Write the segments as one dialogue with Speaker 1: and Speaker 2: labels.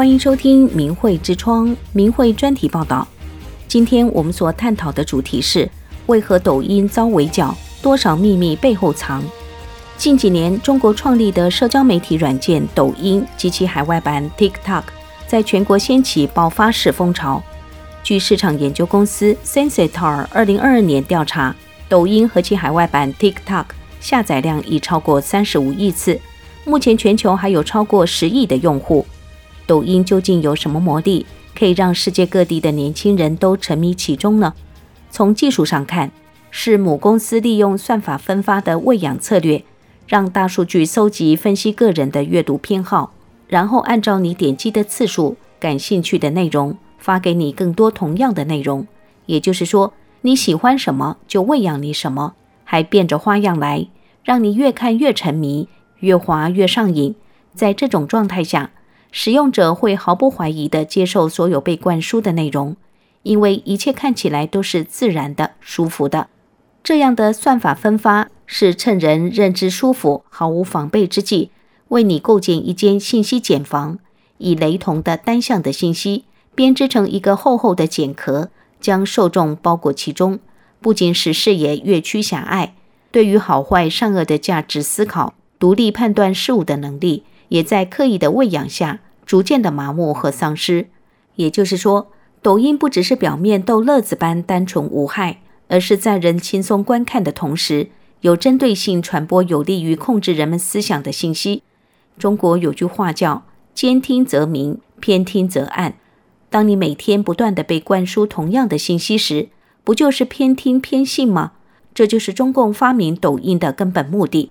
Speaker 1: 欢迎收听明慧之窗明慧专题报道。今天我们所探讨的主题是：为何抖音遭围剿？多少秘密背后藏？近几年，中国创立的社交媒体软件抖音及其海外版 TikTok 在全国掀起爆发式风潮。据市场研究公司 Sensor 二零二二年调查，抖音和其海外版 TikTok 下载量已超过三十五亿次。目前全球还有超过十亿的用户。抖音究竟有什么魔力，可以让世界各地的年轻人都沉迷其中呢？从技术上看，是母公司利用算法分发的喂养策略，让大数据搜集分析个人的阅读偏好，然后按照你点击的次数、感兴趣的内容，发给你更多同样的内容。也就是说，你喜欢什么就喂养你什么，还变着花样来，让你越看越沉迷，越滑越上瘾。在这种状态下，使用者会毫不怀疑地接受所有被灌输的内容，因为一切看起来都是自然的、舒服的。这样的算法分发是趁人认知舒服、毫无防备之际，为你构建一间信息茧房，以雷同的单向的信息编织成一个厚厚的茧壳，将受众包裹其中。不仅使视野越趋狭隘，对于好坏善恶的价值思考、独立判断事物的能力。也在刻意的喂养下，逐渐的麻木和丧失。也就是说，抖音不只是表面逗乐子般单纯无害，而是在人轻松观看的同时，有针对性传播有利于控制人们思想的信息。中国有句话叫“兼听则明，偏听则暗”。当你每天不断的被灌输同样的信息时，不就是偏听偏信吗？这就是中共发明抖音的根本目的。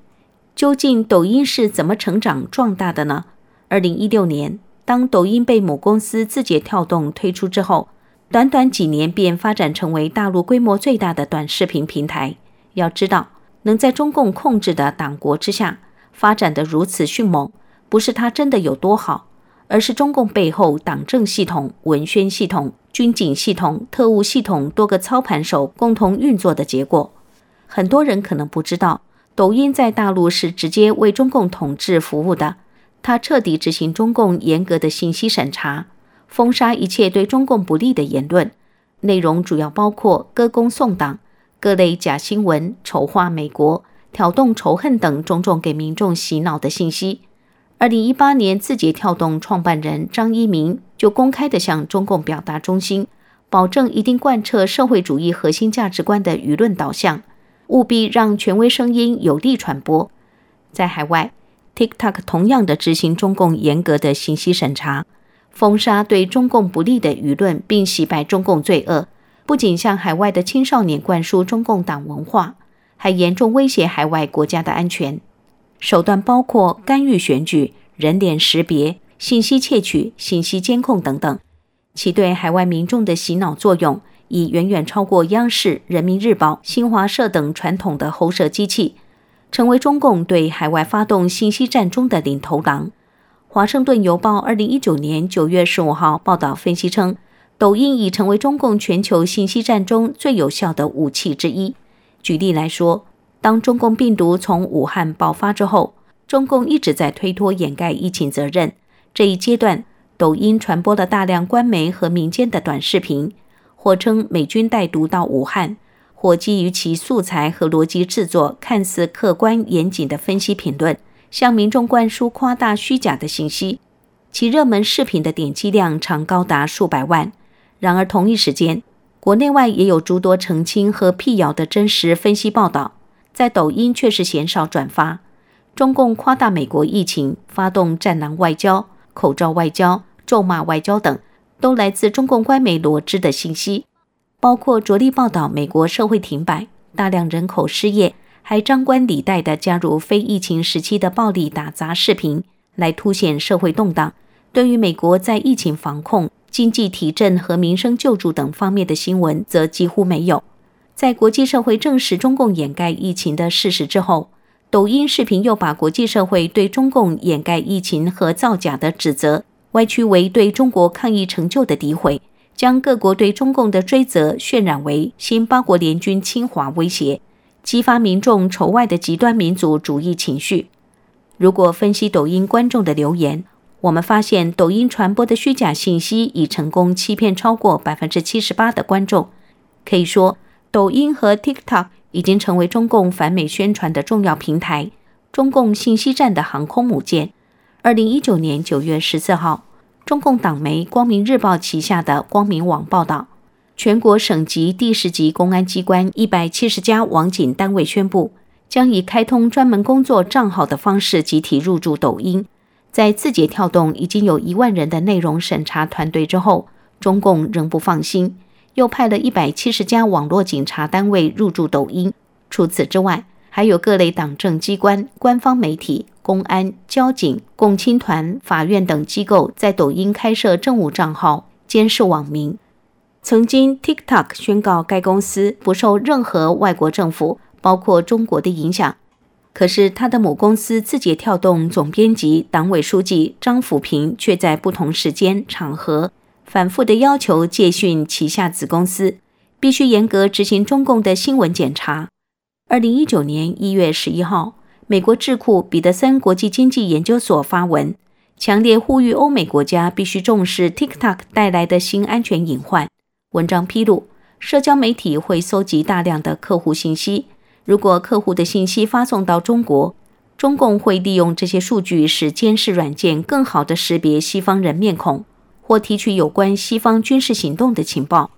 Speaker 1: 究竟抖音是怎么成长壮大的呢？二零一六年，当抖音被母公司字节跳动推出之后，短短几年便发展成为大陆规模最大的短视频平台。要知道，能在中共控制的党国之下发展的如此迅猛，不是它真的有多好，而是中共背后党政系统、文宣系统、军警系统、特务系统多个操盘手共同运作的结果。很多人可能不知道。抖音在大陆是直接为中共统治服务的，它彻底执行中共严格的信息审查，封杀一切对中共不利的言论，内容主要包括歌功颂党、各类假新闻、丑化美国、挑动仇恨等种种给民众洗脑的信息。二零一八年，字节跳动创办人张一鸣就公开地向中共表达忠心，保证一定贯彻社会主义核心价值观的舆论导向。务必让权威声音有力传播。在海外，TikTok 同样的执行中共严格的信息审查，封杀对中共不利的舆论，并洗白中共罪恶。不仅向海外的青少年灌输中共党文化，还严重威胁海外国家的安全。手段包括干预选举、人脸识别、信息窃取、信息监控等等，其对海外民众的洗脑作用。已远远超过央视、人民日报、新华社等传统的喉舌机器，成为中共对海外发动信息战中的领头狼。华盛顿邮报二零一九年九月十五号报道分析称，抖音已成为中共全球信息战中最有效的武器之一。举例来说，当中共病毒从武汉爆发之后，中共一直在推脱掩盖疫情责任。这一阶段，抖音传播了大量官媒和民间的短视频。或称美军带毒到武汉，或基于其素材和逻辑制作看似客观严谨的分析评论，向民众灌输夸大虚假的信息。其热门视频的点击量常高达数百万。然而同一时间，国内外也有诸多澄清和辟谣的真实分析报道，在抖音却是鲜少转发。中共夸大美国疫情，发动战狼外交、口罩外交、咒骂外交等。都来自中共官媒罗织的信息，包括着力报道美国社会停摆、大量人口失业，还张冠李戴地加入非疫情时期的暴力打砸视频，来凸显社会动荡。对于美国在疫情防控、经济提振和民生救助等方面的新闻，则几乎没有。在国际社会证实中共掩盖疫情的事实之后，抖音视频又把国际社会对中共掩盖疫情和造假的指责。歪曲为对中国抗疫成就的诋毁，将各国对中共的追责渲染为新八国联军侵华威胁，激发民众仇外的极端民族主义情绪。如果分析抖音观众的留言，我们发现抖音传播的虚假信息已成功欺骗超过百分之七十八的观众。可以说，抖音和 TikTok 已经成为中共反美宣传的重要平台，中共信息战的航空母舰。二零一九年九月十四号，中共党媒光明日报旗下的光明网报道，全国省级地市级公安机关一百七十家网警单位宣布，将以开通专门工作账号的方式集体入驻抖音。在字节跳动已经有一万人的内容审查团队之后，中共仍不放心，又派了一百七十家网络警察单位入驻抖音。除此之外，还有各类党政机关、官方媒体、公安、交警、共青团、法院等机构在抖音开设政务账号，监视网民。曾经，TikTok 宣告该公司不受任何外国政府，包括中国的影响。可是，他的母公司字节跳动总编辑、党委书记张辅平却在不同时间场合反复地要求戒讯旗下子公司必须严格执行中共的新闻检查。二零一九年一月十一号，美国智库彼得森国际经济研究所发文，强烈呼吁欧美国家必须重视 TikTok 带来的新安全隐患。文章披露，社交媒体会搜集大量的客户信息。如果客户的信息发送到中国，中共会利用这些数据，使监视软件更好地识别西方人面孔，或提取有关西方军事行动的情报。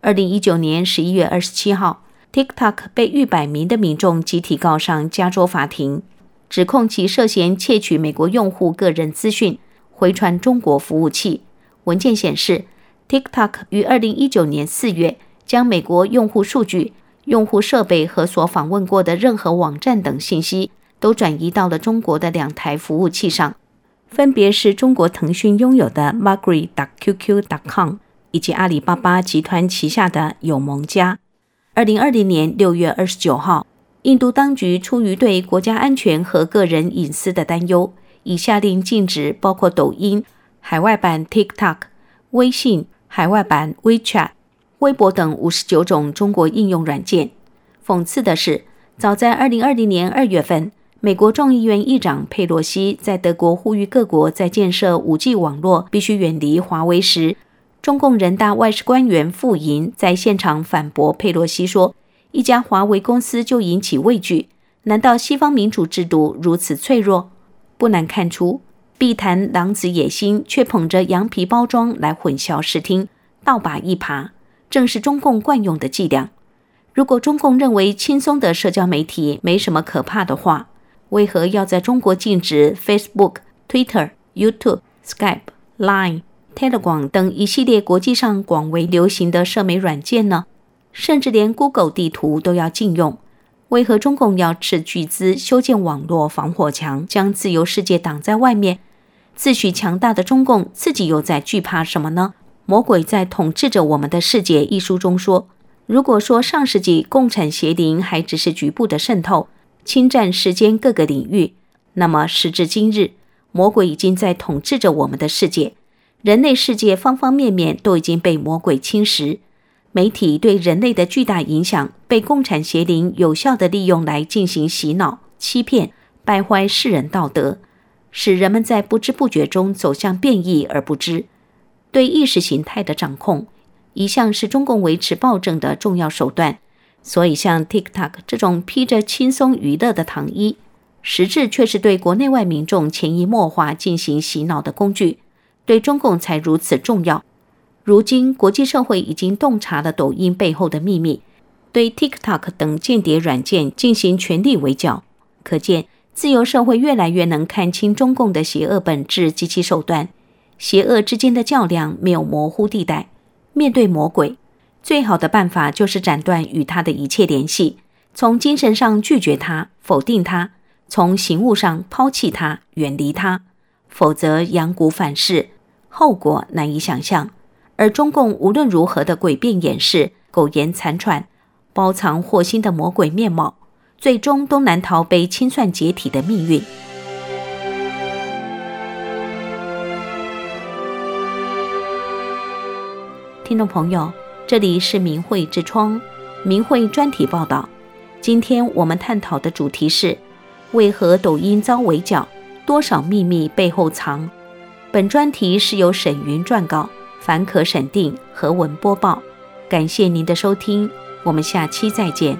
Speaker 1: 二零一九年十一月二十七号，TikTok 被逾百名的民众集体告上加州法庭，指控其涉嫌窃取美国用户个人资讯，回传中国服务器。文件显示，TikTok 于二零一九年四月将美国用户数据。用户设备和所访问过的任何网站等信息都转移到了中国的两台服务器上，分别是中国腾讯拥有的 Magri.QQ.com 以及阿里巴巴集团旗下的有盟家。二零二零年六月二十九号，印度当局出于对国家安全和个人隐私的担忧，已下令禁止包括抖音海外版 TikTok、微信海外版 WeChat。微博等五十九种中国应用软件。讽刺的是，早在二零二零年二月份，美国众议院议长佩洛西在德国呼吁各国在建设五 G 网络必须远离华为时，中共人大外事官员傅莹在现场反驳佩洛西说：“一家华为公司就引起畏惧，难道西方民主制度如此脆弱？”不难看出，必谈狼子野心，却捧着羊皮包装来混淆视听，倒把一耙。正是中共惯用的伎俩。如果中共认为轻松的社交媒体没什么可怕的话，为何要在中国禁止 Facebook、Twitter、YouTube、Skype、Line、Telegram 等一系列国际上广为流行的社媒软件呢？甚至连 Google 地图都要禁用。为何中共要斥巨资修建网络防火墙，将自由世界挡在外面？自诩强大的中共自己又在惧怕什么呢？魔鬼在统治着我们的世界。一书中说，如果说上世纪共产邪灵还只是局部的渗透，侵占世间各个领域，那么时至今日，魔鬼已经在统治着我们的世界。人类世界方方面面都已经被魔鬼侵蚀，媒体对人类的巨大影响被共产邪灵有效地利用来进行洗脑、欺骗、败坏世人道德，使人们在不知不觉中走向变异而不知。对意识形态的掌控，一向是中共维持暴政的重要手段。所以，像 TikTok 这种披着轻松娱乐的糖衣，实质却是对国内外民众潜移默化进行洗脑的工具，对中共才如此重要。如今，国际社会已经洞察了抖音背后的秘密，对 TikTok 等间谍软件进行全力围剿。可见，自由社会越来越能看清中共的邪恶本质及其手段。邪恶之间的较量没有模糊地带。面对魔鬼，最好的办法就是斩断与他的一切联系，从精神上拒绝他、否定他，从行物上抛弃他、远离他。否则，阳谷反噬，后果难以想象。而中共无论如何的诡辩掩饰、苟延残喘、包藏祸心的魔鬼面貌，最终都难逃被清算解体的命运。听众朋友，这里是明慧之窗，明慧专题报道。今天我们探讨的主题是：为何抖音遭围剿？多少秘密背后藏？本专题是由沈云撰稿，凡可审定，何文播报。感谢您的收听，我们下期再见。